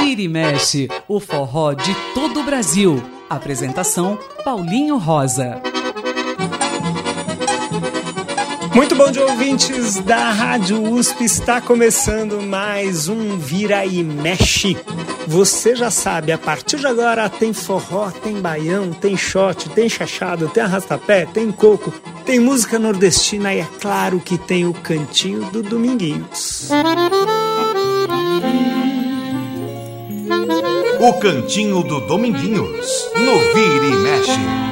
Vira e mexe, o forró de todo o Brasil. Apresentação Paulinho Rosa. Muito bom dia, ouvintes da Rádio USP. Está começando mais um Vira e Mexe. Você já sabe, a partir de agora tem forró, tem baião, tem shot, tem chachado, tem arrastapé, tem coco, tem música nordestina e é claro que tem o cantinho do Dominguinhos. O cantinho do Dominguinhos, no Vira e Mexe.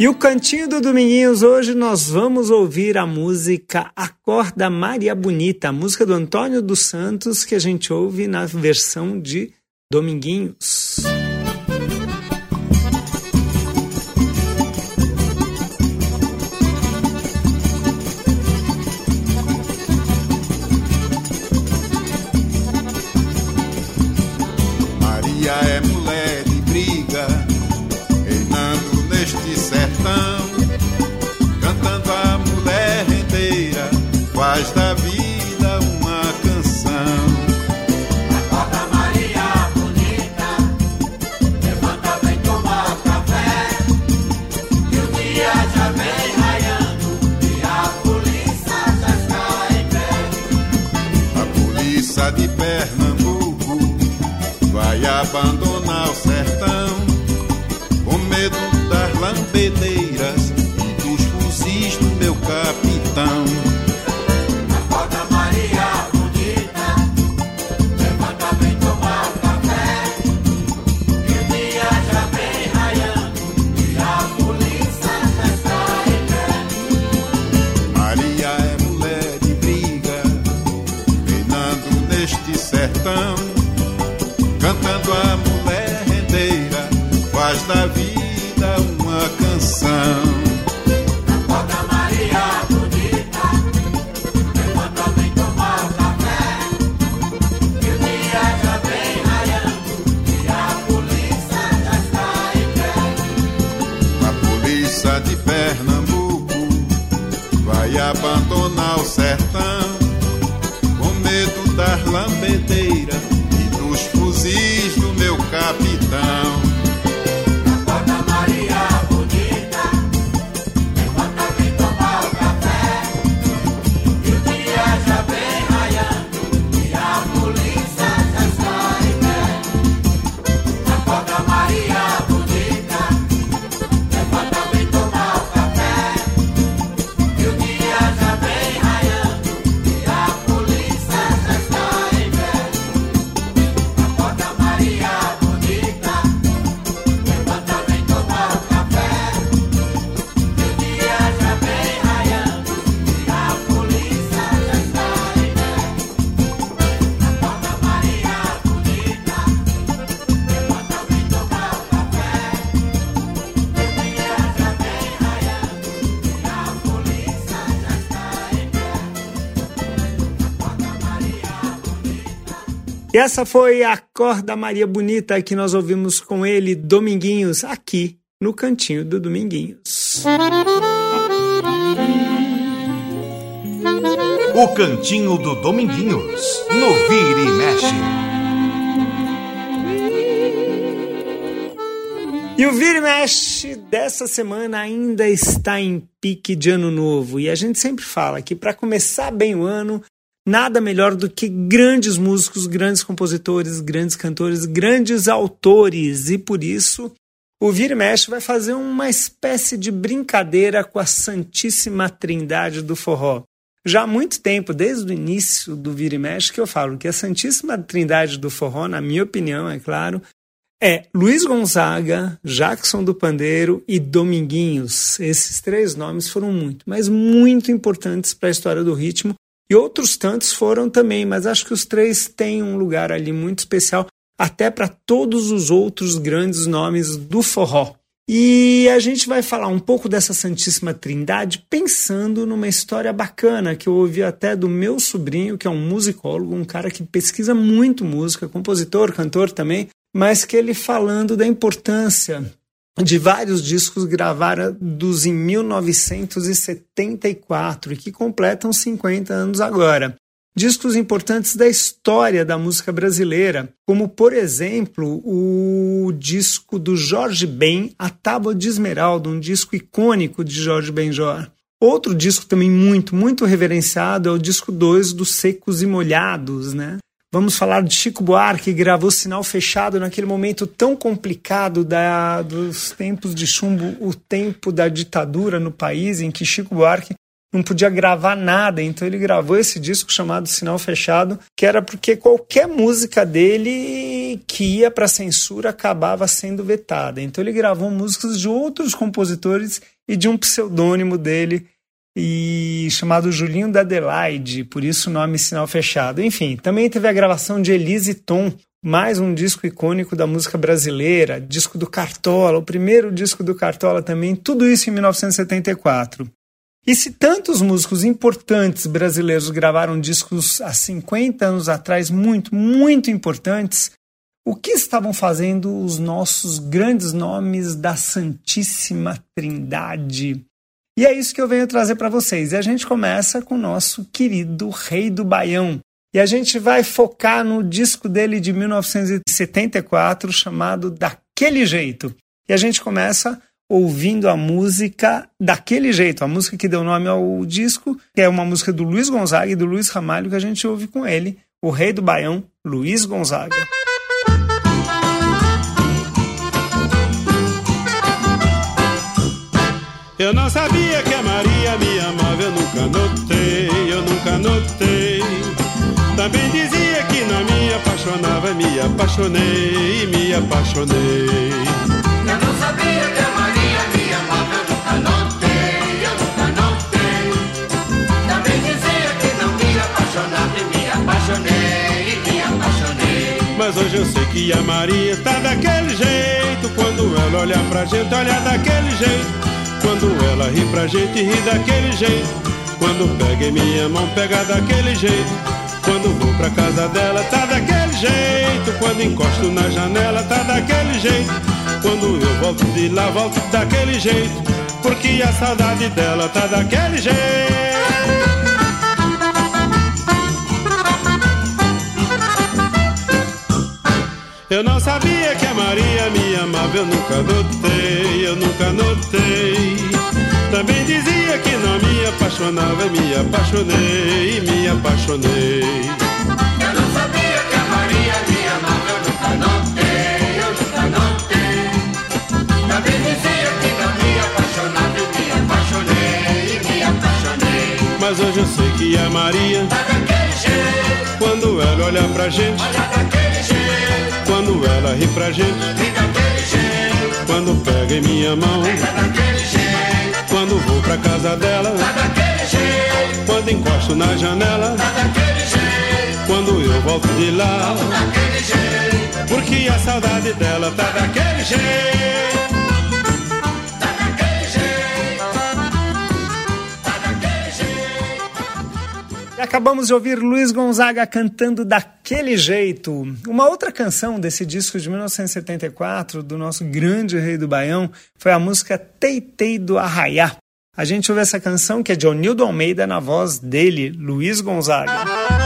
E o Cantinho do Dominguinhos, hoje nós vamos ouvir a música Acorda Maria Bonita, a música do Antônio dos Santos, que a gente ouve na versão de Dominguinhos. Lambedeiras e dos fuzis do meu capitão. E essa foi a Corda Maria Bonita que nós ouvimos com ele, Dominguinhos, aqui no Cantinho do Dominguinhos. O cantinho do Dominguinhos, no Vira e Mexe. E o Vira e Mexe dessa semana ainda está em pique de ano novo. E a gente sempre fala que para começar bem o ano, nada melhor do que grandes músicos, grandes compositores, grandes cantores, grandes autores. E por isso, o Vira e Mexe vai fazer uma espécie de brincadeira com a Santíssima Trindade do Forró. Já há muito tempo, desde o início do Vira e Mexe, que eu falo que a Santíssima Trindade do Forró, na minha opinião, é claro, é Luiz Gonzaga, Jackson do Pandeiro e Dominguinhos. Esses três nomes foram muito, mas muito importantes para a história do ritmo. E outros tantos foram também, mas acho que os três têm um lugar ali muito especial, até para todos os outros grandes nomes do forró. E a gente vai falar um pouco dessa Santíssima Trindade pensando numa história bacana que eu ouvi até do meu sobrinho, que é um musicólogo, um cara que pesquisa muito música, compositor, cantor também, mas que ele falando da importância de vários discos gravados em 1974 e que completam 50 anos agora. Discos importantes da história da música brasileira, como por exemplo o disco do Jorge Ben, A Tábua de Esmeralda, um disco icônico de Jorge Benjor. Outro disco também muito, muito reverenciado é o disco 2 dos Secos e Molhados, né? Vamos falar de Chico Buarque, que gravou Sinal Fechado naquele momento tão complicado da, dos tempos de chumbo, o tempo da ditadura no país, em que Chico Buarque não podia gravar nada, então ele gravou esse disco chamado Sinal Fechado, que era porque qualquer música dele que ia para censura acabava sendo vetada. Então ele gravou músicas de outros compositores e de um pseudônimo dele e chamado Julinho da Adelaide, por isso o nome Sinal Fechado. Enfim, também teve a gravação de Elise Tom, mais um disco icônico da música brasileira, disco do Cartola, o primeiro disco do Cartola também, tudo isso em 1974. E se tantos músicos importantes brasileiros gravaram discos há 50 anos atrás, muito, muito importantes, o que estavam fazendo os nossos grandes nomes da Santíssima Trindade? E é isso que eu venho trazer para vocês. E a gente começa com o nosso querido Rei do Baião. E a gente vai focar no disco dele de 1974, chamado Daquele Jeito. E a gente começa ouvindo a música Daquele Jeito, a música que deu nome ao disco, que é uma música do Luiz Gonzaga e do Luiz Ramalho, que a gente ouve com ele, o Rei do Baião, Luiz Gonzaga. Eu não sabia que a Maria me amava, eu nunca notei, eu nunca notei. Também dizia que não me apaixonava, me apaixonei, me apaixonei. Eu não sabia que a Maria me amava, eu nunca notei, eu nunca notei. Também dizia que não me apaixonava me apaixonei, me apaixonei. Mas hoje eu sei que a Maria tá daquele jeito. Quando ela olha pra gente, olha daquele jeito. Quando ela ri pra gente, ri daquele jeito. Quando pega em minha mão, pega daquele jeito. Quando vou pra casa dela, tá daquele jeito. Quando encosto na janela, tá daquele jeito. Quando eu volto de lá, volto daquele jeito. Porque a saudade dela tá daquele jeito. Eu não sabia que a Maria me amava, eu nunca notei, eu nunca notei. Também dizia que não me apaixonava, me apaixonei, me apaixonei. Eu não sabia que a Maria me amava, eu nunca notei, eu nunca notei. Também dizia que não me apaixonava me apaixonei, me apaixonei. Mas hoje eu sei que a Maria, Tá daquele jeito, quando ela olha pra gente, olha daquele jeito, quando ela ri pra gente, ri daquele jeito, quando pega em minha mão, tá daquele jeito, quando vou pra casa dela, tá daquele jeito, quando encosto na janela, tá daquele jeito, quando eu volto de lá, daquele jeito, porque a saudade dela tá daquele jeito. Acabamos de ouvir Luiz Gonzaga cantando daquele jeito. Uma outra canção desse disco de 1974, do nosso grande rei do Baião, foi a música Teitei do Arraiá. A gente ouve essa canção que é de Onildo Almeida na voz dele, Luiz Gonzaga.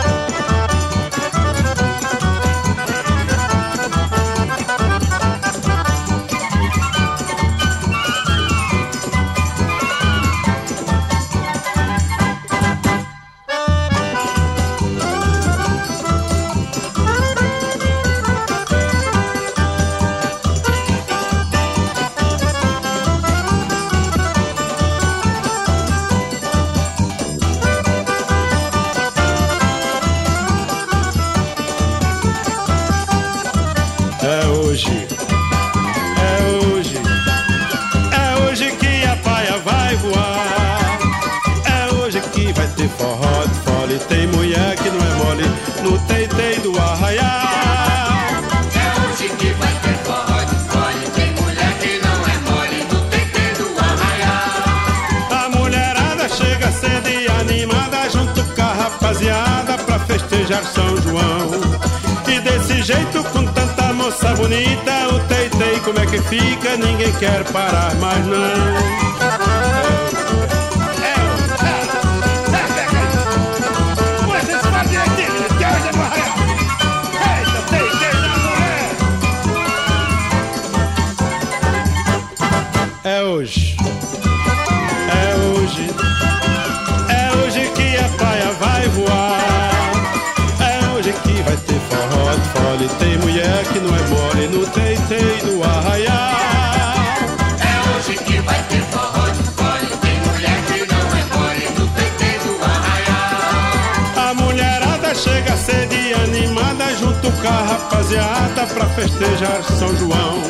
Rapaziada pra festejar São João.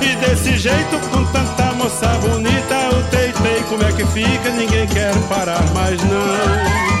E desse jeito, com tanta moça bonita, o tei-tei como é que fica, ninguém quer parar mais não.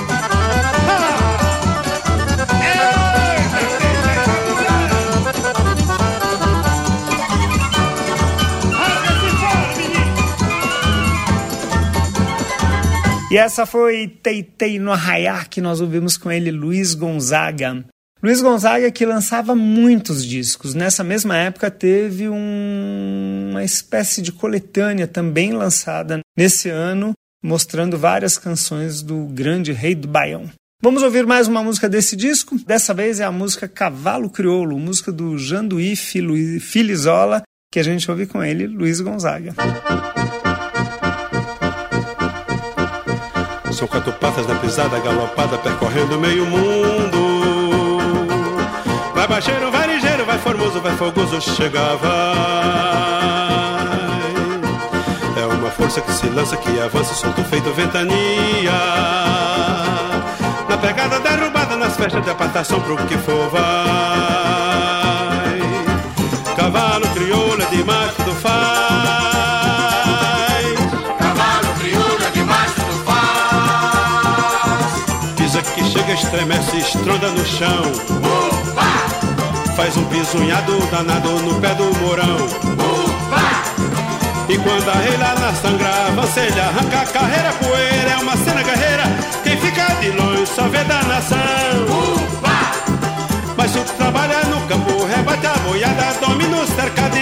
E essa foi Teitei no Arraiá, que nós ouvimos com ele, Luiz Gonzaga. Luiz Gonzaga que lançava muitos discos. Nessa mesma época teve um- uma espécie de coletânea também lançada nesse ano, mostrando várias canções do grande rei do Baião. Vamos ouvir mais uma música desse disco? Dessa vez é a música Cavalo Crioulo, música do Janduí Fili- Filizola, que a gente ouve com ele, Luiz Gonzaga. São quatro patas da pisada galopada percorrendo meio mundo. Vai baixeiro, vai ligeiro, vai formoso, vai fogoso, chega, vai. É uma força que se lança, que avança, solto feito ventania. Na pegada derrubada, nas festas de apartação, pro que for, vai. Cavalo crioulo é demais, tudo faz. Cavalo crioulo é demais, tudo faz. Pisa que chega, estremece, estronda no chão. Faz um pisunhado danado no pé do morão. opa, E quando a reila na sangrava, se ele arranca a carreira, poeira é uma cena guerreira. Quem fica de longe só vê da nação. opa. Mas se tu trabalha no campo, rebate a boiada, domina o cercadinho,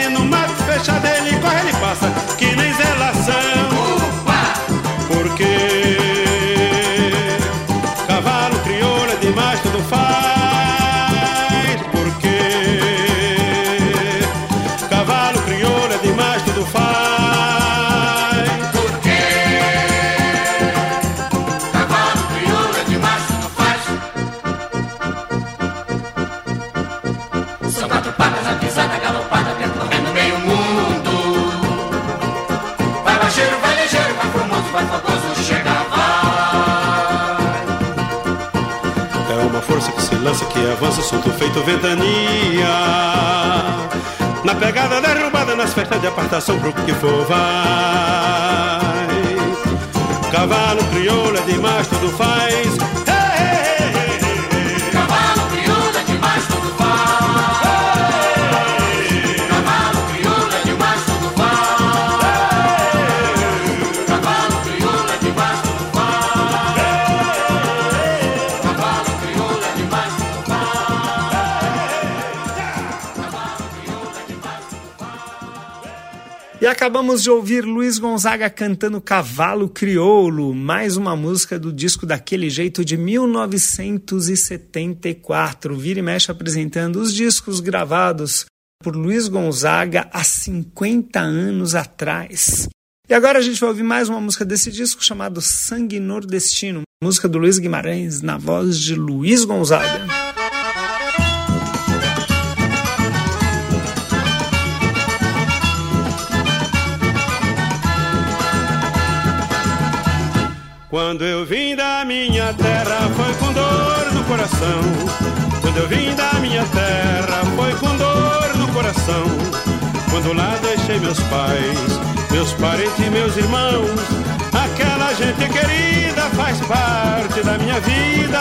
apartação, pro que for vai. Cavalo crioulo é demais, tudo faz. Acabamos de ouvir Luiz Gonzaga cantando Cavalo Crioulo, mais uma música do disco Daquele Jeito de 1974. Vira e mexe apresentando os discos gravados por Luiz Gonzaga há 50 anos atrás. E agora a gente vai ouvir mais uma música desse disco chamado Sangue Nordestino, música do Luiz Guimarães na voz de Luiz Gonzaga. Quando eu vim da minha terra foi com dor no coração. Quando eu vim da minha terra foi com dor no coração. Quando lá deixei meus pais, meus parentes e meus irmãos. Aquela gente querida faz parte da minha vida.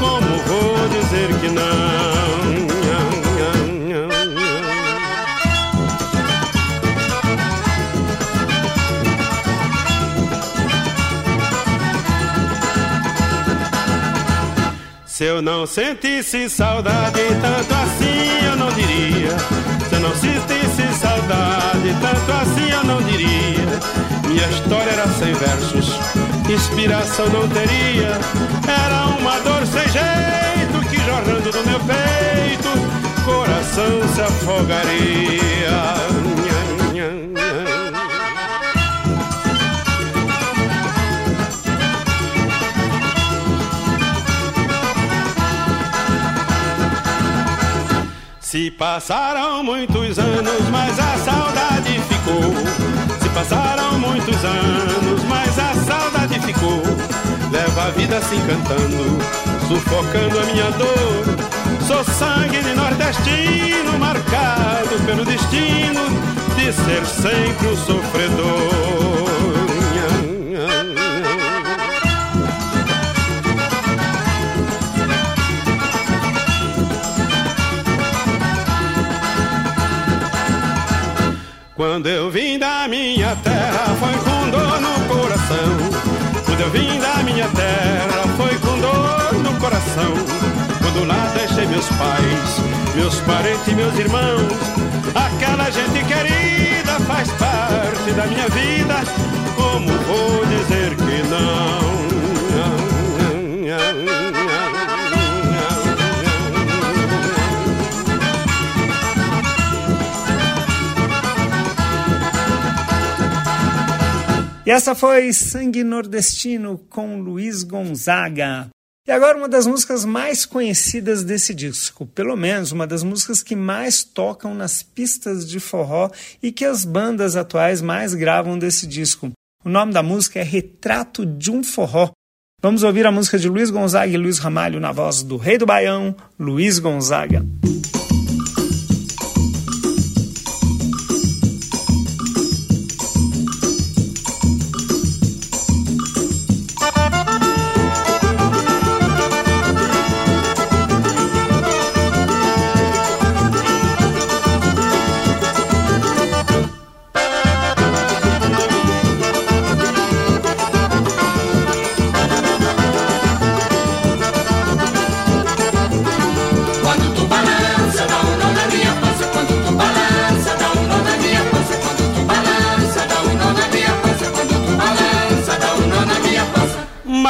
Como vou dizer que não? Se eu não sentisse saudade, tanto assim eu não diria. Se eu não sentisse saudade. tanto assim eu não diria. Minha história era sem versos, inspiração não teria. Era uma dor sem jeito que jorrando do meu peito, coração se afogaria. Se passaram muitos anos, mas a saudade ficou. Se passaram muitos anos, mas a saudade ficou. Leva a vida se encantando, sufocando a minha dor. Sou sangue de nordestino, marcado pelo destino de ser sempre o sofredor. Quando eu vim da minha terra foi com dor no coração. Quando eu vim da minha terra foi com dor no coração. Quando lá deixei meus pais, meus parentes e meus irmãos. Aquela gente querida faz parte da minha vida. Como vou dizer que não? E essa foi Sangue Nordestino com Luiz Gonzaga. E agora uma das músicas mais conhecidas desse disco, pelo menos uma das músicas que mais tocam nas pistas de forró e que as bandas atuais mais gravam desse disco. O nome da música é Retrato de um Forró. Vamos ouvir a música de Luiz Gonzaga e Luiz Ramalho na voz do Rei do Baião, Luiz Gonzaga.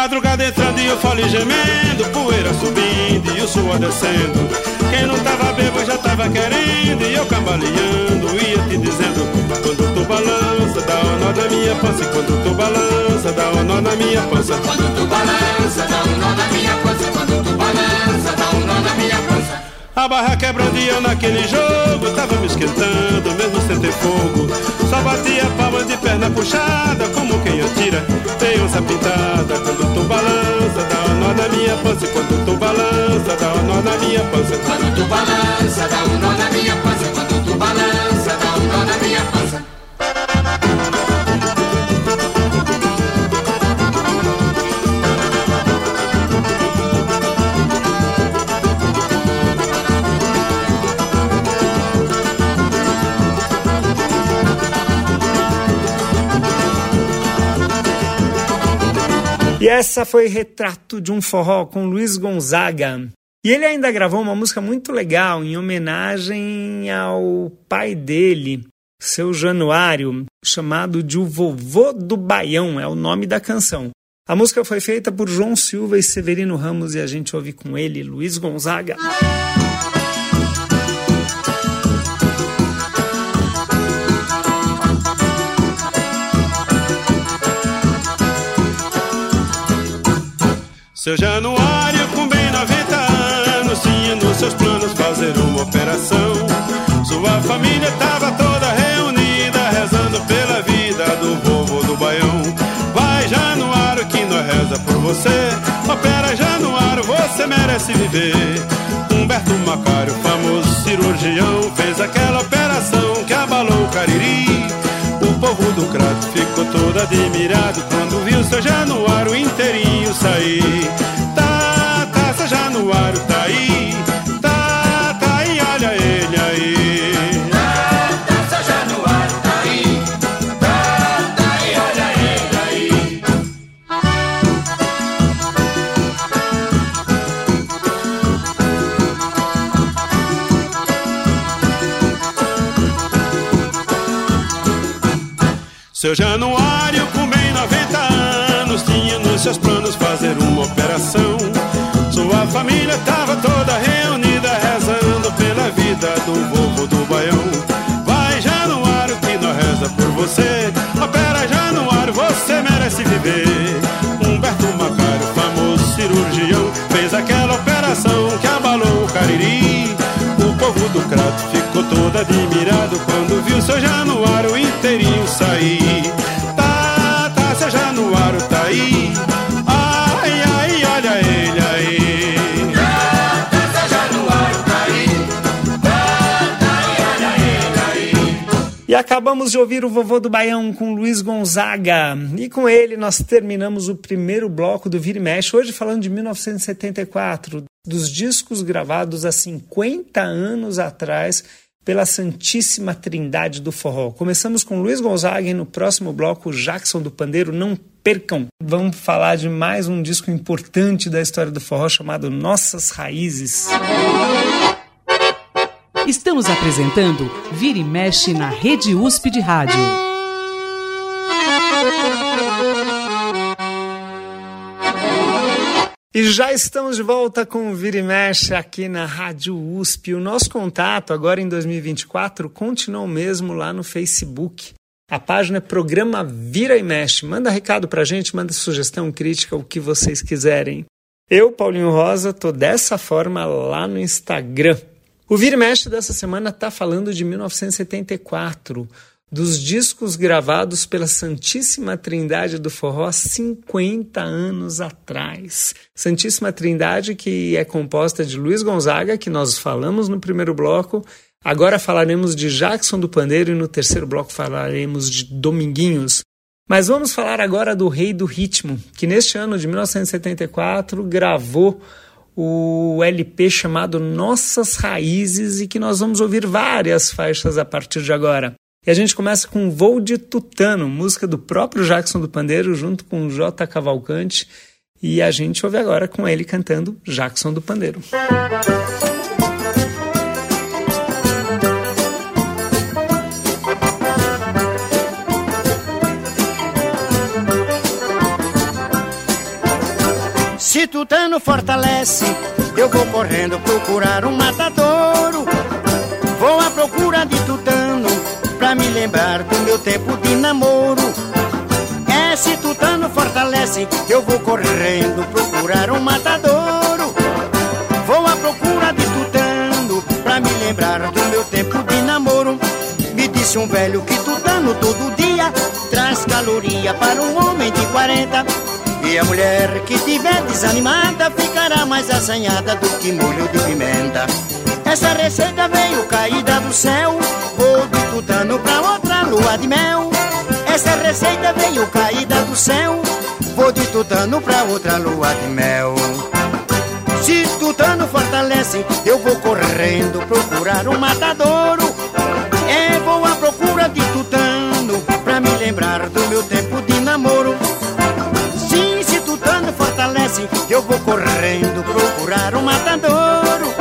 Madrugada entrando e eu falo gemendo, poeira subindo e o suor descendo. Quem não tava bebo já tava querendo, e eu cambaleando ia te dizendo: Quando tu balança, dá um nó na minha pança. E quando tu balança, dá um nó na minha pança. Quando tu balança, dá um nó na minha pança. Quando tu balança, dá um nó na minha pança. A barra quebrando e eu naquele jogo Tava me esquentando, mesmo sem ter fogo batia palma de perna puxada Como quem atira, tem onça pintada Quando tu balança, dá um nó na minha pança. Quando tu balança, dá um nó na minha pança. Quando tu balança, dá um nó na minha pança. E essa foi Retrato de um Forró com Luiz Gonzaga. E ele ainda gravou uma música muito legal em homenagem ao pai dele, seu Januário, chamado de O Vovô do Baião, é o nome da canção. A música foi feita por João Silva e Severino Ramos e a gente ouve com ele Luiz Gonzaga. Seu Januário com bem 90 anos Tinha nos seus planos fazer uma operação. Sua família tava toda reunida Rezando pela vida do vovô do Baião. Vai Januário que nós reza por você. Opera Januário, você merece viver. Humberto Macário, famoso cirurgião Fez aquela operação que abalou o Cariri. O povo do crato ficou todo admirado quando viu seu Januário inteirinho Do Crato ficou todo admirado quando viu seu Januário inteirinho sair. Acabamos de ouvir o Vovô do Baião com Luiz Gonzaga. E com ele nós terminamos o primeiro bloco do Vira e Mexe, hoje falando de 1974, dos discos gravados há 50 anos atrás pela Santíssima Trindade do Forró. Começamos com Luiz Gonzaga e no próximo bloco Jackson do Pandeiro. Não percam! Vamos falar de mais um disco importante da história do forró chamado Nossas Raízes. Estamos apresentando Vira e Mexe na Rede USP de Rádio. E já estamos de volta com Vira e Mexe aqui na Rádio USP. O nosso contato agora em 2024 continua o mesmo lá no Facebook. A página é Programa Vira e Mexe. Manda recado pra gente, manda sugestão, crítica, o que vocês quiserem. Eu, Paulinho Rosa, tô dessa forma lá no Instagram. O Vira e Mexe dessa semana tá falando de 1974, dos discos gravados pela Santíssima Trindade do Forró 50 anos atrás. Santíssima Trindade que é composta de Luiz Gonzaga, que nós falamos no primeiro bloco, agora falaremos de Jackson do Pandeiro e no terceiro bloco falaremos de Dominguinhos. Mas vamos falar agora do Rei do Ritmo, que neste ano de 1974 gravou o LP chamado Nossas Raízes e que nós vamos ouvir várias faixas a partir de agora. E a gente começa com Voo de Tutano, música do próprio Jackson do Pandeiro, junto com J. Cavalcante. E a gente ouve agora com ele cantando Jackson do Pandeiro. Se Tutano fortalece, eu vou correndo procurar um matadouro. Vou à procura de Tutano, pra me lembrar do meu tempo de namoro. É, se Tutano fortalece, eu vou correndo procurar um matadouro. Vou à procura de Tutano, pra me lembrar do meu tempo de namoro. Me disse um velho que Tutano todo dia traz caloria para um homem de 40. E a mulher que tiver desanimada ficará mais assanhada do que molho de pimenta. Essa receita veio caída do céu, vou de tutano pra outra lua de mel. Essa receita veio caída do céu, vou de tutano pra outra lua de mel. Se tutano fortalece, eu vou correndo procurar um matadouro. Fortalece, eu vou correndo procurar um matadouro.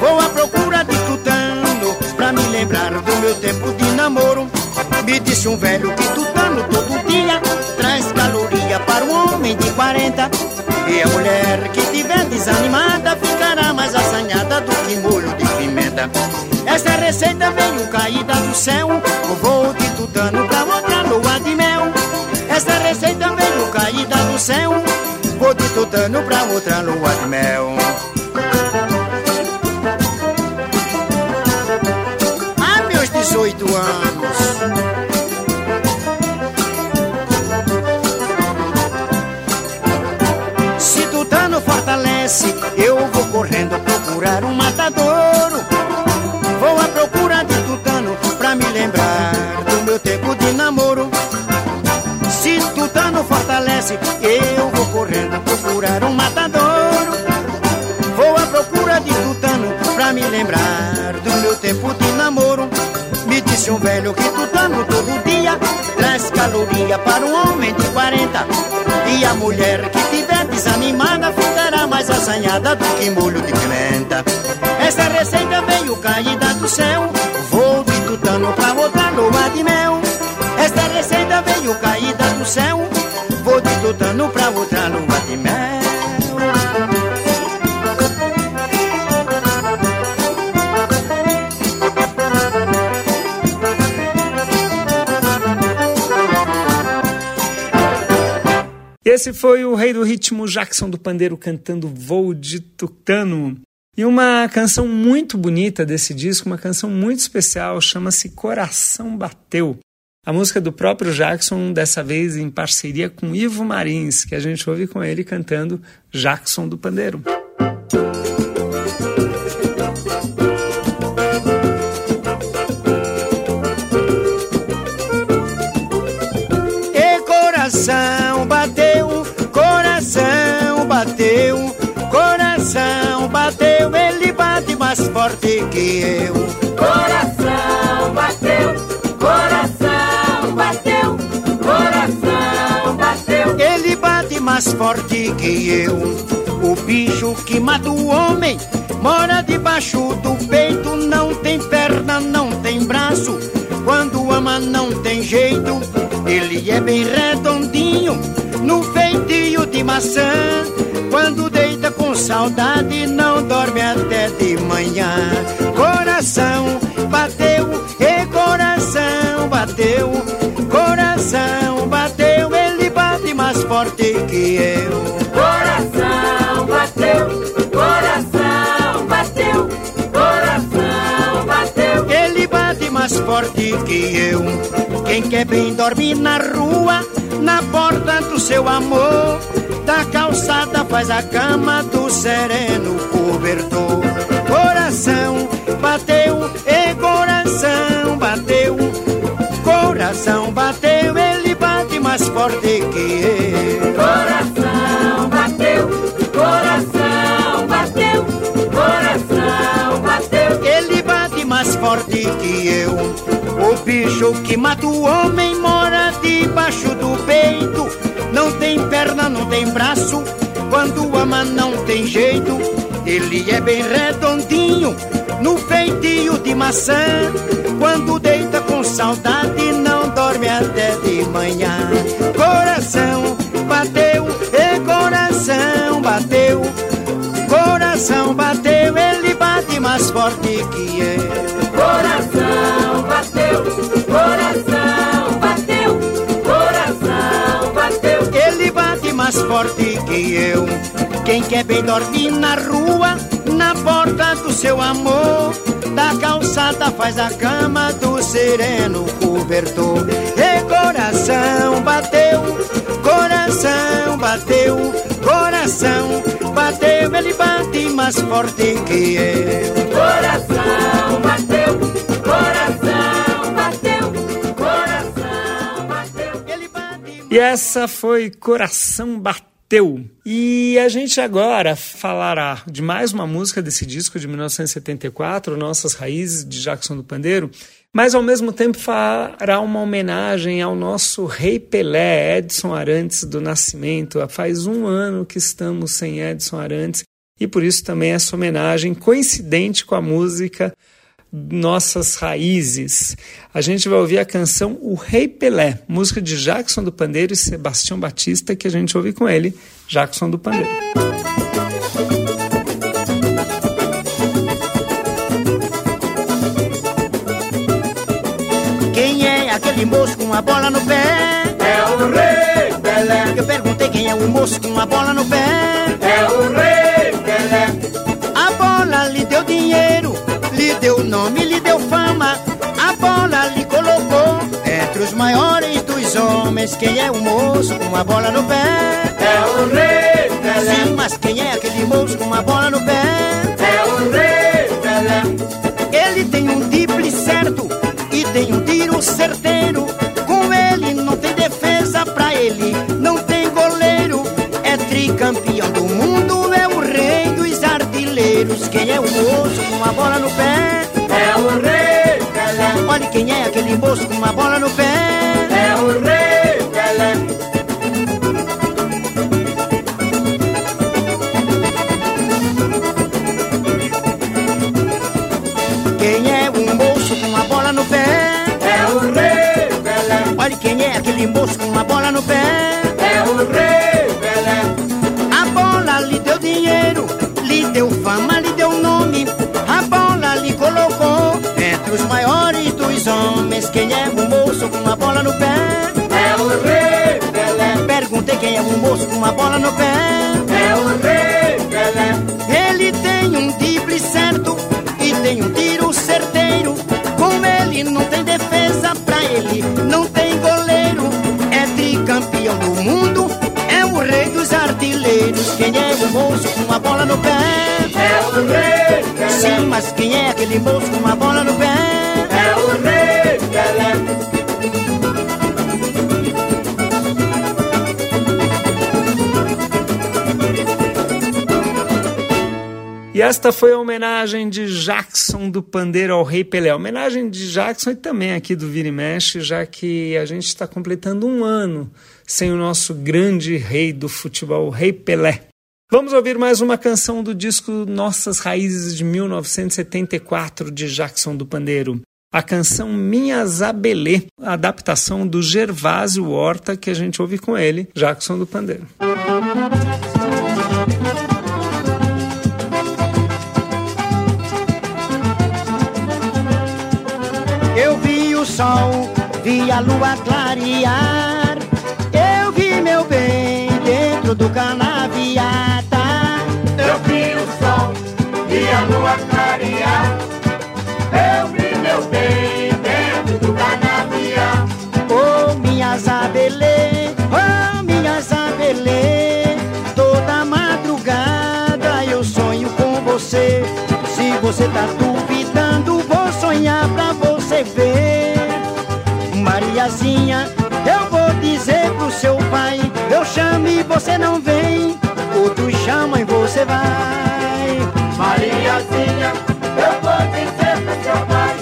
Vou à procura de tutano pra me lembrar do meu tempo de namoro. Me disse um velho que tutano todo dia traz caloria para um homem de 40. E a mulher que tiver desanimada ficará mais assanhada do que molho de pimenta. Essa receita veio caída do céu, o voo de tutano pra outra lua de mel. Essa receita veio caída do céu, tutano pra outra lua de mel. Há meus 18 anos. Se Tutano fortalece, eu vou correndo procurar um matadouro. Vou à procura de Tutano pra me lembrar do meu tempo de namoro. Se Tutano fortalece, eu procurar um matadouro. Vou à procura de Tutano pra me lembrar do meu tempo de namoro. Me disse um velho que Tutano todo dia traz caloria para um homem de 40. E a mulher que tiver desanimada ficará mais assanhada do que molho de pimenta. Essa receita veio caída do céu, vou de Tutano pra outra lua de mel. Esta receita veio caída do céu. Vou de tutano pra outra Esse foi o rei do ritmo Jackson do Pandeiro cantando Voo de Tutano. E uma canção muito bonita desse disco, uma canção muito especial, chama-se Coração Bateu. A música do próprio Jackson, dessa vez em parceria com Ivo Marins, que a gente ouve com ele cantando Jackson do Pandeiro. Forte que eu. Coração bateu, coração bateu, coração bateu. Ele bate mais forte que eu. O bicho que mata o homem mora debaixo do peito, não tem perna, não tem braço. Quando ama, não tem jeito. Ele é bem redondinho, no feitio de maçã. Quando deita com saudade, não dorme até de manhã. Coração bateu, e coração bateu, coração bateu, ele bate mais forte que eu. Coração bateu, coração bateu, coração bateu. Ele bate mais forte que eu. Quem quer bem dorme na rua, na porta do seu amor. Da calçada faz a cama do sereno cobertor. Coração bateu, e coração bateu. Coração bateu, ele bate mais forte que eu. Coração bateu, coração bateu, coração bateu. Ele bate mais forte que eu. Bicho que mata o homem mora debaixo do peito. Não tem perna, não tem braço. Quando ama, não tem jeito. Ele é bem redondinho, no feitio de maçã. Quando deita com saudade, não dorme até de manhã. Coração bateu, e coração bateu. Coração bateu, ele bate mais forte que eu. Coração bateu, coração bateu, coração bateu. Ele bate mais forte que eu. Quem quer bem dormir na rua, na porta do seu amor. Da calçada faz a cama do sereno cobertor. E coração bateu, coração bateu, coração bateu. Ele bate mais forte que eu. Coração bateu, coração E essa foi Coração Bateu. E a gente agora falará de mais uma música desse disco de 1974, Nossas Raízes, de Jackson do Pandeiro, mas ao mesmo tempo fará uma homenagem ao nosso rei Pelé, Edson Arantes do Nascimento. Faz um ano que estamos sem Edson Arantes e por isso também essa homenagem coincidente com a música nossas raízes. A gente vai ouvir a canção O Rei Pelé, música de Jackson do Pandeiro e Sebastião Batista, que a gente ouve com ele, Jackson do Pandeiro. Quem é aquele moço com a bola no pé? É o rei Pelé, Eu perguntei quem é o moço com a bola no pé. é o rei Pelé. A bola lhe deu dinheiro, lhe deu nome, lhe deu fama. A bola lhe colocou entre os maiores dos homens. Quem é o moço com a bola no pé? É o rei Pelé, Sim, mas quem é aquele moço com a bola no pé? é o rei Pelé. Ele tem um drible certo e tem um tiro certeiro. Quem é aquele moço com a bola no pé. é o rei Pelé. Quem é o moço com a bola no pé? É o rei Pelé, Olha quem é aquele moço pé. É o moço com a bola no pé. É o rei Pelé. Ele tem um drible certo e tem um tiro certeiro. Com ele não tem defesa, pra ele não tem goleiro. É tricampeão do mundo, é o rei dos artilheiros. Quem é o moço com a bola no pé? É o rei Pelé. Sim, mas quem é aquele moço com a bola no pé? E esta foi a homenagem de Jackson do Pandeiro ao Rei Pelé. Homenagem de Jackson e também aqui do Vira e Mexe, já que a gente está completando um ano sem o nosso grande rei do futebol, o Rei Pelé. Vamos ouvir mais uma canção do disco Nossas Raízes de 1974 de Jackson do Pandeiro. A canção Minha Zabelê, a adaptação do Gervásio Horta que a gente ouve com ele, Jackson do Pandeiro. Sol, vi a lua clarear. Eu vi meu bem dentro do canaviata. Eu vi o sol e a lua clarear. Eu vi meu bem dentro do canavial. Oh, minha Zabelê, oh, minha Zabelê. Toda madrugada eu sonho com você. Se você tá duvidando, vou sonhar. Mariazinha, eu vou dizer pro seu pai. Eu chamo e você não vem. Outros chamam e você vai. Mariazinha, eu vou dizer pro seu pai.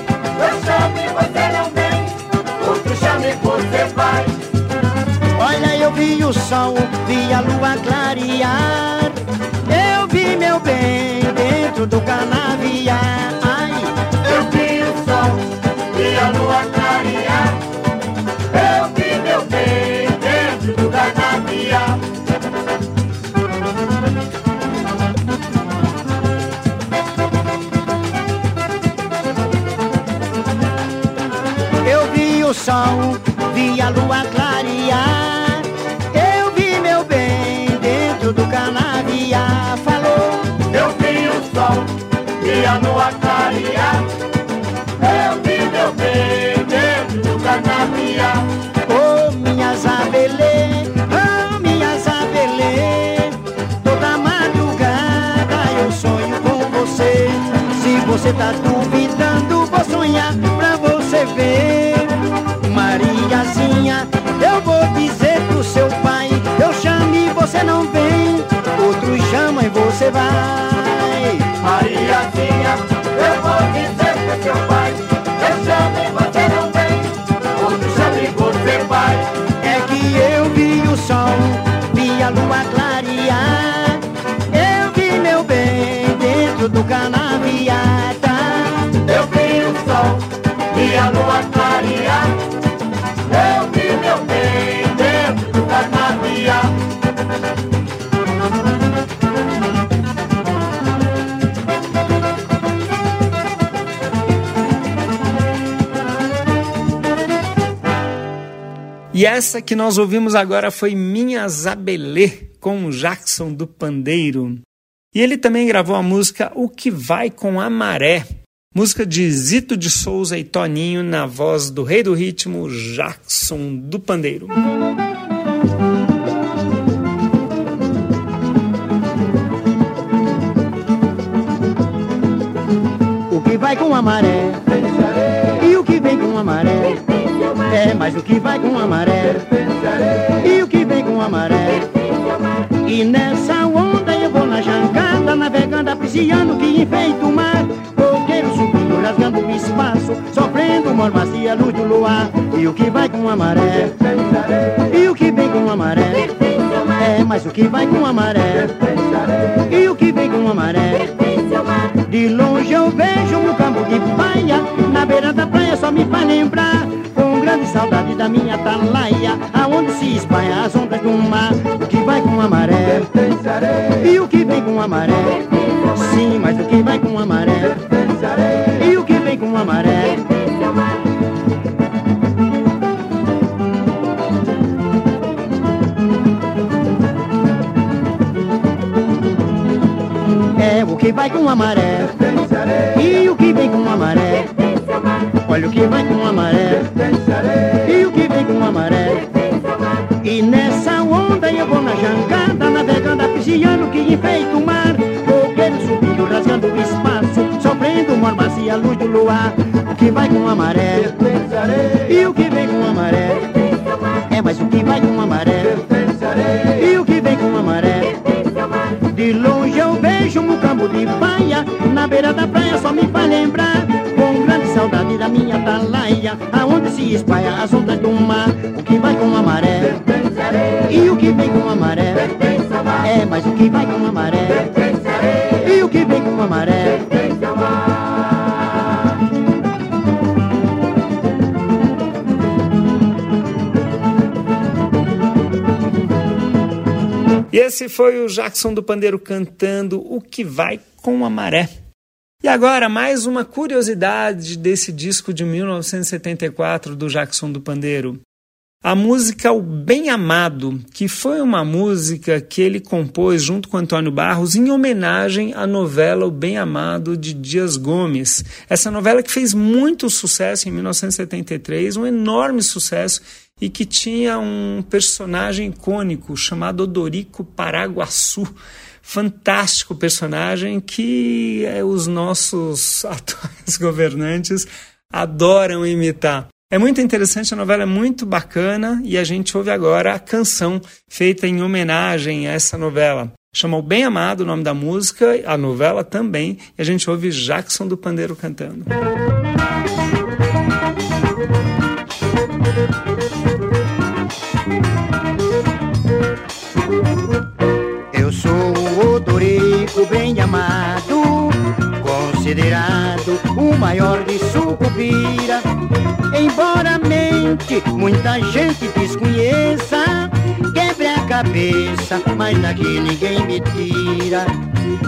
Eu chamo e você não vem. Outro chama e você vai. Olha, eu vi o sol, vi a lua clarear. Eu vi meu bem dentro do canavial. Ai, Eu vi o sol e a lua clarear. Sol, vi a lua clarear. Eu vi meu bem dentro do canavial. Falou, Eu vi o sol e a lua clarear. Eu vi meu bem dentro do canavial. oh minha Zabelê, oh minha Zabelê. Toda madrugada eu sonho com você. Se você tá duvidando, E essa que nós ouvimos agora foi Minha Zabelê, com o Jackson do Pandeiro. E ele também gravou a música O Que Vai com a Maré, música de Zito de Souza e Toninho na voz do rei do ritmo, Jackson do Pandeiro. O que vai com a maré e o que vem com a maré é mais o que vai com a maré e o que vem com a maré. E nessa onda eu vou na jangada, navegando, apreciando que enfeita o mar. Coqueiro subindo, rasgando o espaço, sofrendo mormacia, luz do luar. E o que vai com a maré e o que vem com a maré é mais o que vai com a maré e o que vem com a maré. De longe eu vejo um campo de paia Na beira da praia só me faz lembrar grande saudade da minha atalaia Aonde se se espalha as ondas do mar. O que vai com a maré e o que vem com a maré. Sim, mas o que vai com a maré e o que vem com a maré. É o que vai com a maré e o que vem com a maré. Olha o que vai com a maré e o que vem com a maré. E nessa onda eu vou na jangada, navegando, apreciando que enfeita o mar. Fogueiro subindo, rasgando o espaço, sofrendo mormaça e a luz do luar. O que vai com a maré e o que vem com a maré. É, mas o que vai com a maré e o que vem com a maré. De longe eu vejo um campo de paia Na beira da praia só me faz lembrar saudade da minha atalaia Aonde se espalha as ondas do mar. O que vai com a maré? E o que vem com a maré? É, mas o que vai com a maré? E o que vem com a maré? E esse foi o Jackson do Pandeiro cantando O que vai com a maré. E agora, mais uma curiosidade desse disco de 1974 do Jackson do Pandeiro. A música O Bem Amado, que foi uma música que ele compôs junto com Antônio Barros em homenagem à novela O Bem Amado de Dias Gomes. Essa novela que fez muito sucesso em 1973, um enorme sucesso e que tinha um personagem icônico chamado Odorico Paraguaçu. Fantástico personagem que é, os nossos atuais governantes adoram imitar. É muito interessante, a novela é muito bacana e a gente ouve agora a canção feita em homenagem a essa novela. Chama O Bem Amado o nome da música, a novela também, e a gente ouve Jackson do Pandeiro cantando. Eu considerado o maior de Sucupira. Embora mente muita gente desconheça, quebre a cabeça, mas daqui ninguém me tira.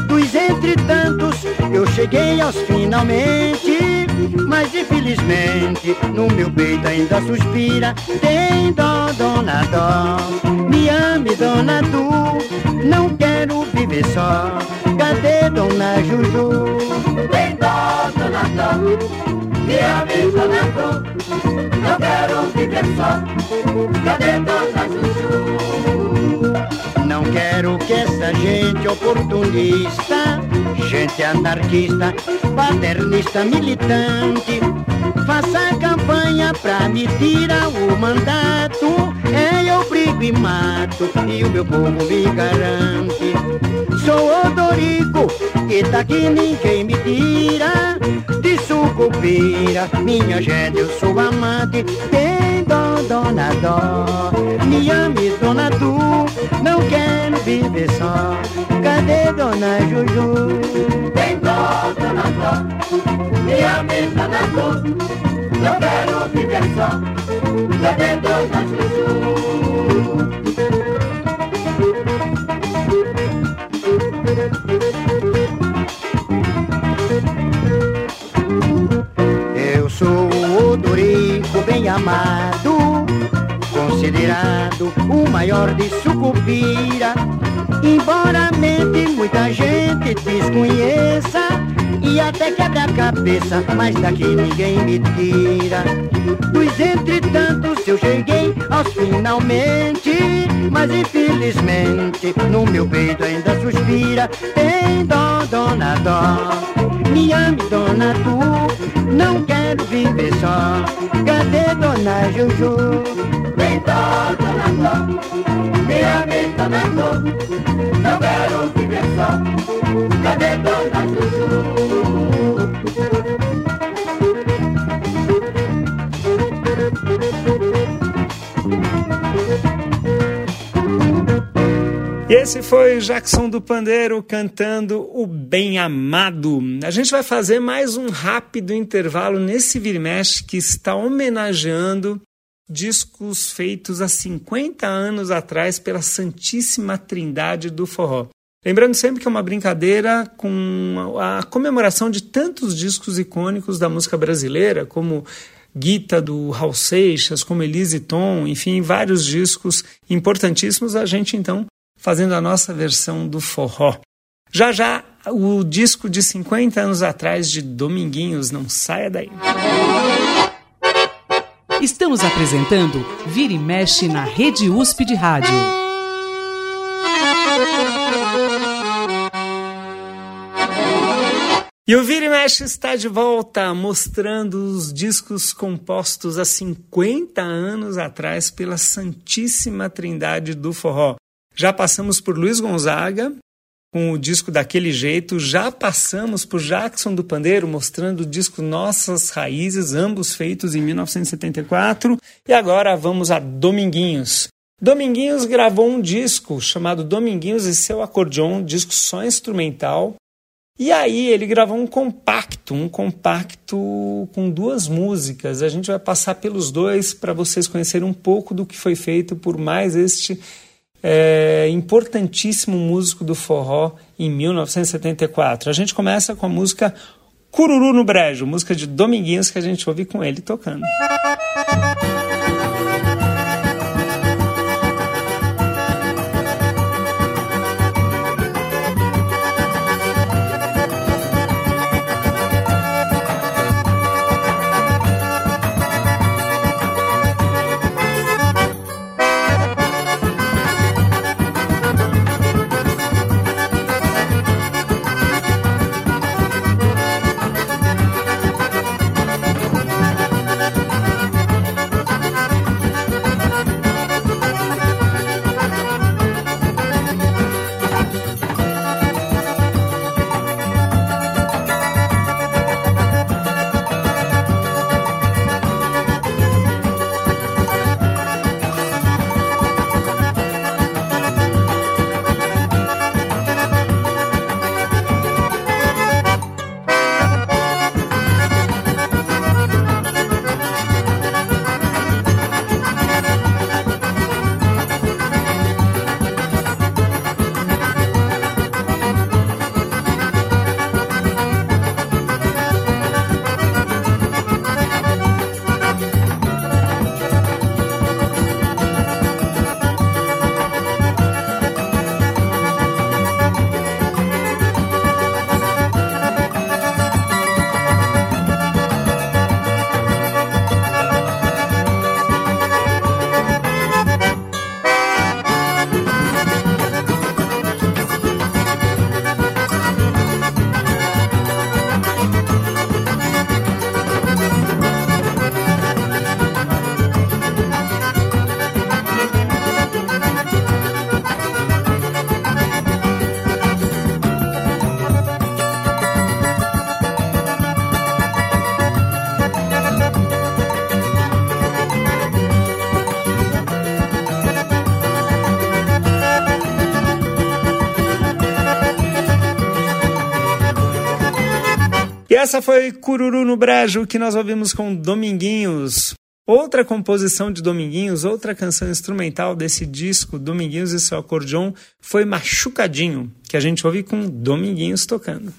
Dos entretantos eu cheguei aos finalmente, mas infelizmente no meu peito ainda suspira. Tem dó, dona dó, me ame, dona Tu, não quero viver só. Cadê dona Juju? Tem dó, dó, me dona dó, não quero viver só. Cadê dona Juju? Não quero que essa gente oportunista, gente anarquista, paternista, militante, faça campanha pra me tirar o mandato. É, eu brigo e mato, e o meu povo me garante. Sou Odorico, e daqui ninguém me tira. De sucupira, minha gente, eu sou amante. Tem dó, dona dó, me ame, dona Tu, não quero viver só. Cadê dona Juju? Tem dó, dona dó, me ame, dona dó, não quero viver só. Cadê dona Juju? Amado, considerado o maior de Sucupira. Embora mente muita gente desconheça e até quebra a cabeça, mas daqui ninguém me tira. Dos entretantos eu cheguei aos finalmente, mas infelizmente no meu peito ainda suspira. Tem dó, dona dó, me ame, dona Tu, não quero viver só. Cadê dona Juju? Tem dó, dona me ame, dona dó, não quero viver só. Cadê dona Juju? E esse foi Jackson do Pandeiro cantando O Bem Amado. A gente vai fazer mais um rápido intervalo nesse Vira Mexe que está homenageando discos feitos há 50 anos atrás pela Santíssima Trindade do Forró. Lembrando sempre que é uma brincadeira com a comemoração de tantos discos icônicos da música brasileira, como Guita do Raul Seixas, como Elise Tom, enfim, vários discos importantíssimos, a gente então fazendo a nossa versão do forró. Já já o disco de 50 anos atrás de Dominguinhos, não saia daí. Estamos apresentando Vira e Mexe na Rede USP de Rádio. E o Vira e Mexe está de volta, mostrando os discos compostos há 50 anos atrás pela Santíssima Trindade do Forró. Já passamos por Luiz Gonzaga, com o disco Daquele Jeito, já passamos por Jackson do Pandeiro, mostrando o disco Nossas Raízes, ambos feitos em 1974, e agora vamos a Dominguinhos. Dominguinhos gravou um disco chamado Dominguinhos e seu acordeon, disco só instrumental, e aí ele gravou um compacto, um compacto com duas músicas. A gente vai passar pelos dois para vocês conhecerem um pouco do que foi feito por mais este é, importantíssimo músico do forró em 1974. A gente começa com a música Cururu no Brejo, música de Dominguinhos que a gente ouve com ele tocando. Essa foi Cururu no Brejo, que nós ouvimos com Dominguinhos. Outra composição de Dominguinhos, outra canção instrumental desse disco, Dominguinhos e seu acordeon, foi Machucadinho, que a gente ouve com Dominguinhos tocando.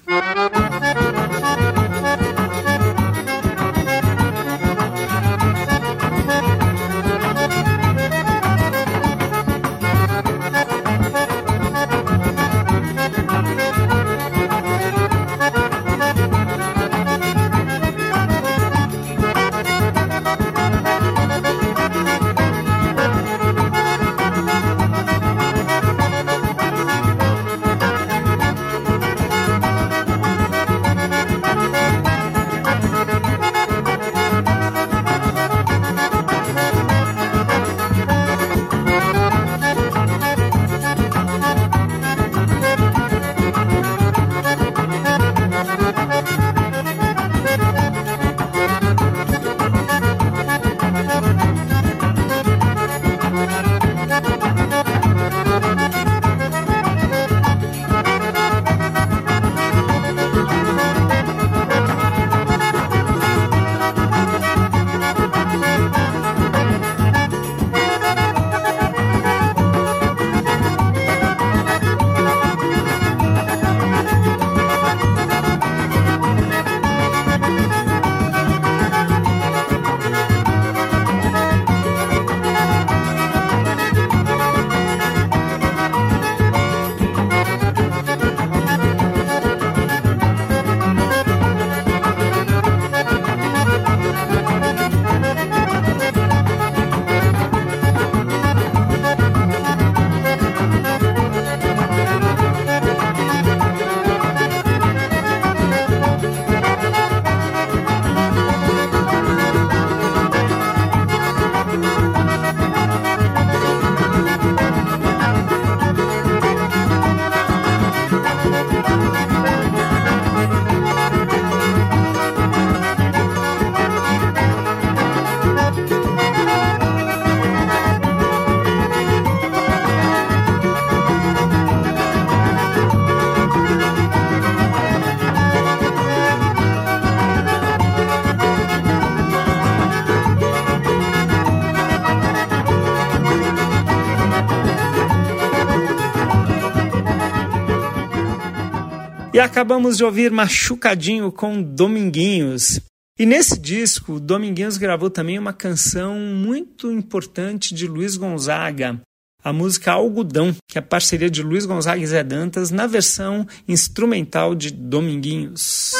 E acabamos de ouvir Machucadinho com Dominguinhos. E nesse disco, Dominguinhos gravou também uma canção muito importante de Luiz Gonzaga, a música Algodão, que é a parceria de Luiz Gonzaga e Zé Dantas na versão instrumental de Dominguinhos.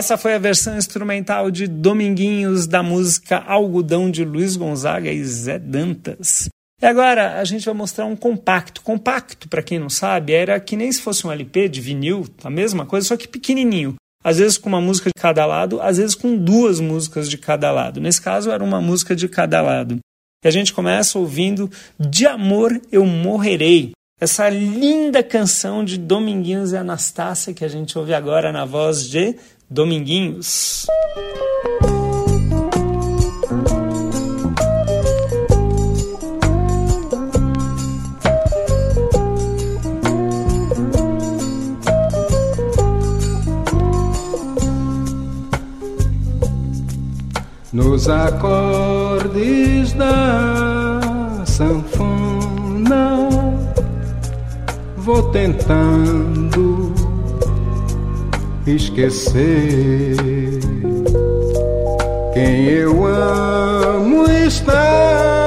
Essa foi a versão instrumental de Dominguinhos da música Algodão de Luiz Gonzaga e Zé Dantas. E agora a gente vai mostrar um compacto. Compacto, para quem não sabe, era que nem se fosse um LP de vinil, a mesma coisa, só que pequenininho. Às vezes com uma música de cada lado, às vezes com duas músicas de cada lado. Nesse caso era uma música de cada lado. E a gente começa ouvindo De Amor Eu Morrerei. Essa linda canção de Dominguinhos e Anastácia que a gente ouve agora na voz de Dominguinhos. Nos acordes da sanfona vou tentando esquecer. Quem eu amo está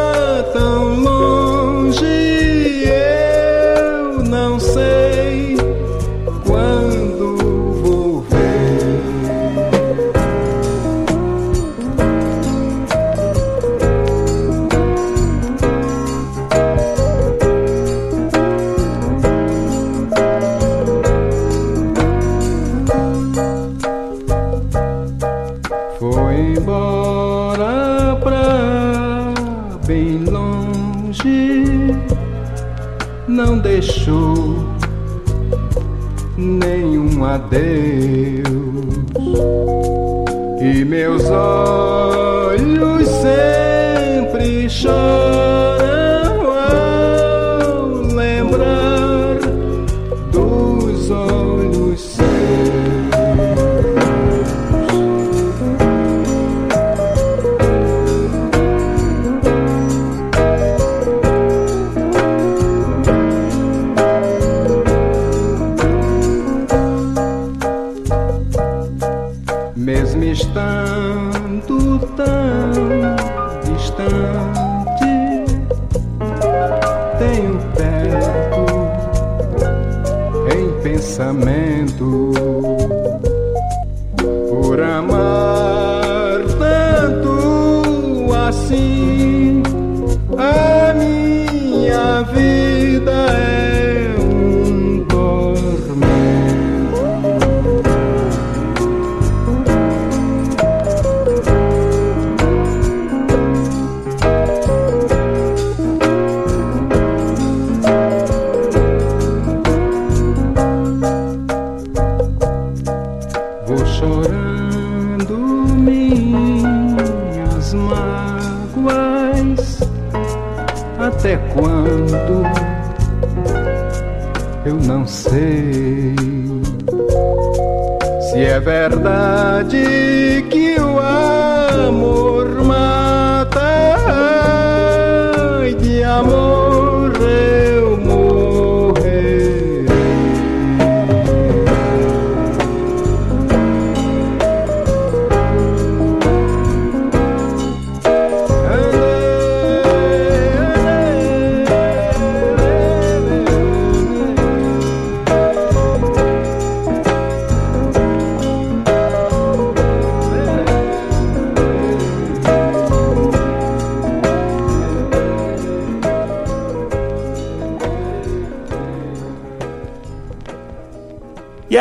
vou chorando minhas mágoas. Até quando? Eu não sei. Se é verdade que o amor mata, ai, de amor eu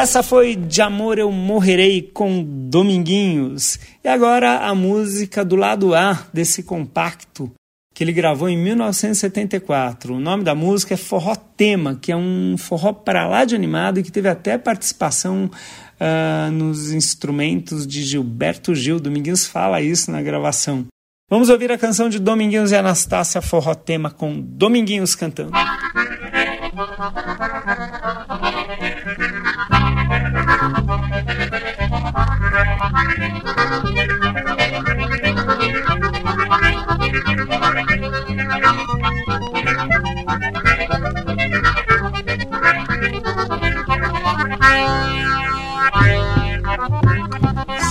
essa foi De Amor Eu Morrerei com Dominguinhos. E agora a música do lado A desse compacto que ele gravou em 1974. O nome da música é Forró Tema, que é um forró para lá de animado e que teve até participação uh, nos instrumentos de Gilberto Gil. Dominguinhos fala isso na gravação. Vamos ouvir a canção de Dominguinhos e Anastácia Forró Tema com Dominguinhos cantando. Se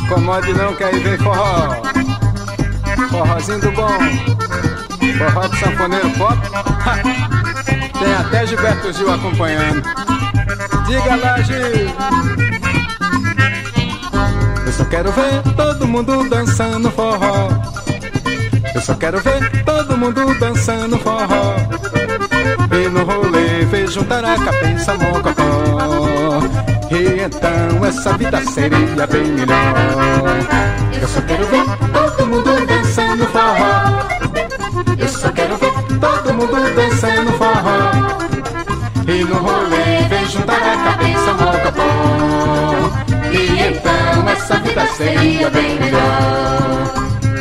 comode não que aí vem forró. Forrozinho do bom. Forró de sanfoneiro pop. Tem até Gilberto Gil acompanhando. Diga lá, Gil. Eu quero ver todo mundo dançando forró. Eu só quero ver todo mundo dançando forró. E no rolê vejo um taraca, pensa mocotó. E então essa vida seria bem melhor. Eu só quero ver todo mundo dançando forró. Eu só quero ver todo mundo dançando forró. E no rolê essa vida seria bem melhor.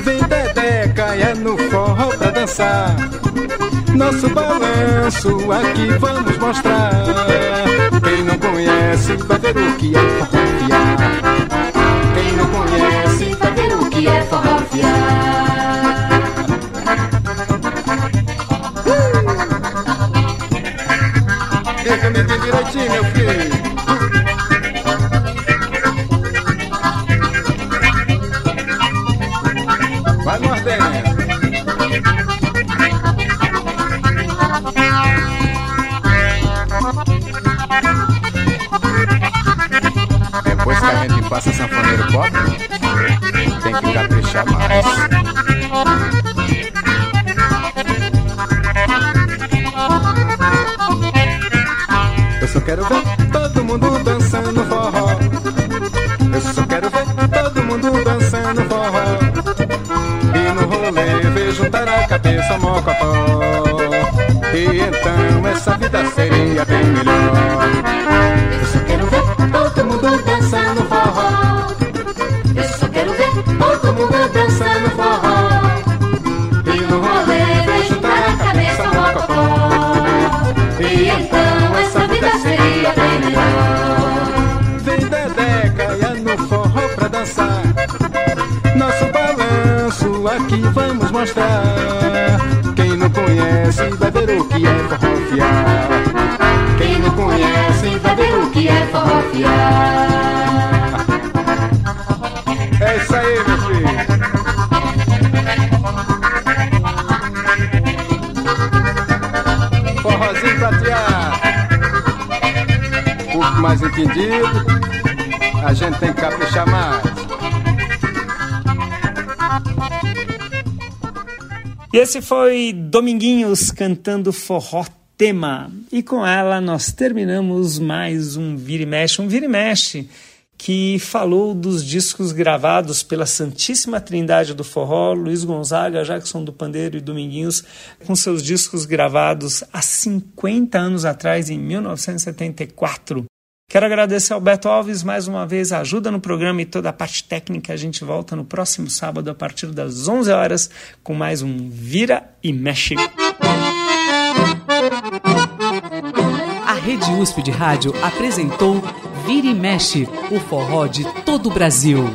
Vem Dedeca, é no forró pra dançar. Nosso balanço aqui vamos mostrar. Quem não conhece vai ver o que é forrofiar. Quem não conhece vai ver o que é forrofiar. Direitinho, meu caprichar mais. Eu só quero ver todo mundo dançando forró. Eu só quero ver todo mundo dançando forró. E no rolê vejo um taraca, pensa mocotó. E então essa vida seria bem vamos mostrar. Quem não conhece vai ver o que é forrofiar. Quem não conhece vai ver o que é forrofiar. É isso aí, meu filho. Forrozinho prateado. Público mais entendido. A gente tem que caprichar mais. E esse foi Dominguinhos cantando forró tema. E com ela nós terminamos mais um Vira e Mexe, um Vira e Mexe que falou dos discos gravados pela Santíssima Trindade do Forró, Luiz Gonzaga, Jackson do Pandeiro e Dominguinhos, com seus discos gravados há 50 anos atrás, em 1974. Quero agradecer ao Beto Alves mais uma vez a ajuda no programa e toda a parte técnica. A gente volta no próximo sábado a partir das 11 horas com mais um Vira e Mexe. A Rede USP de Rádio apresentou Vira e Mexe, o forró de todo o Brasil.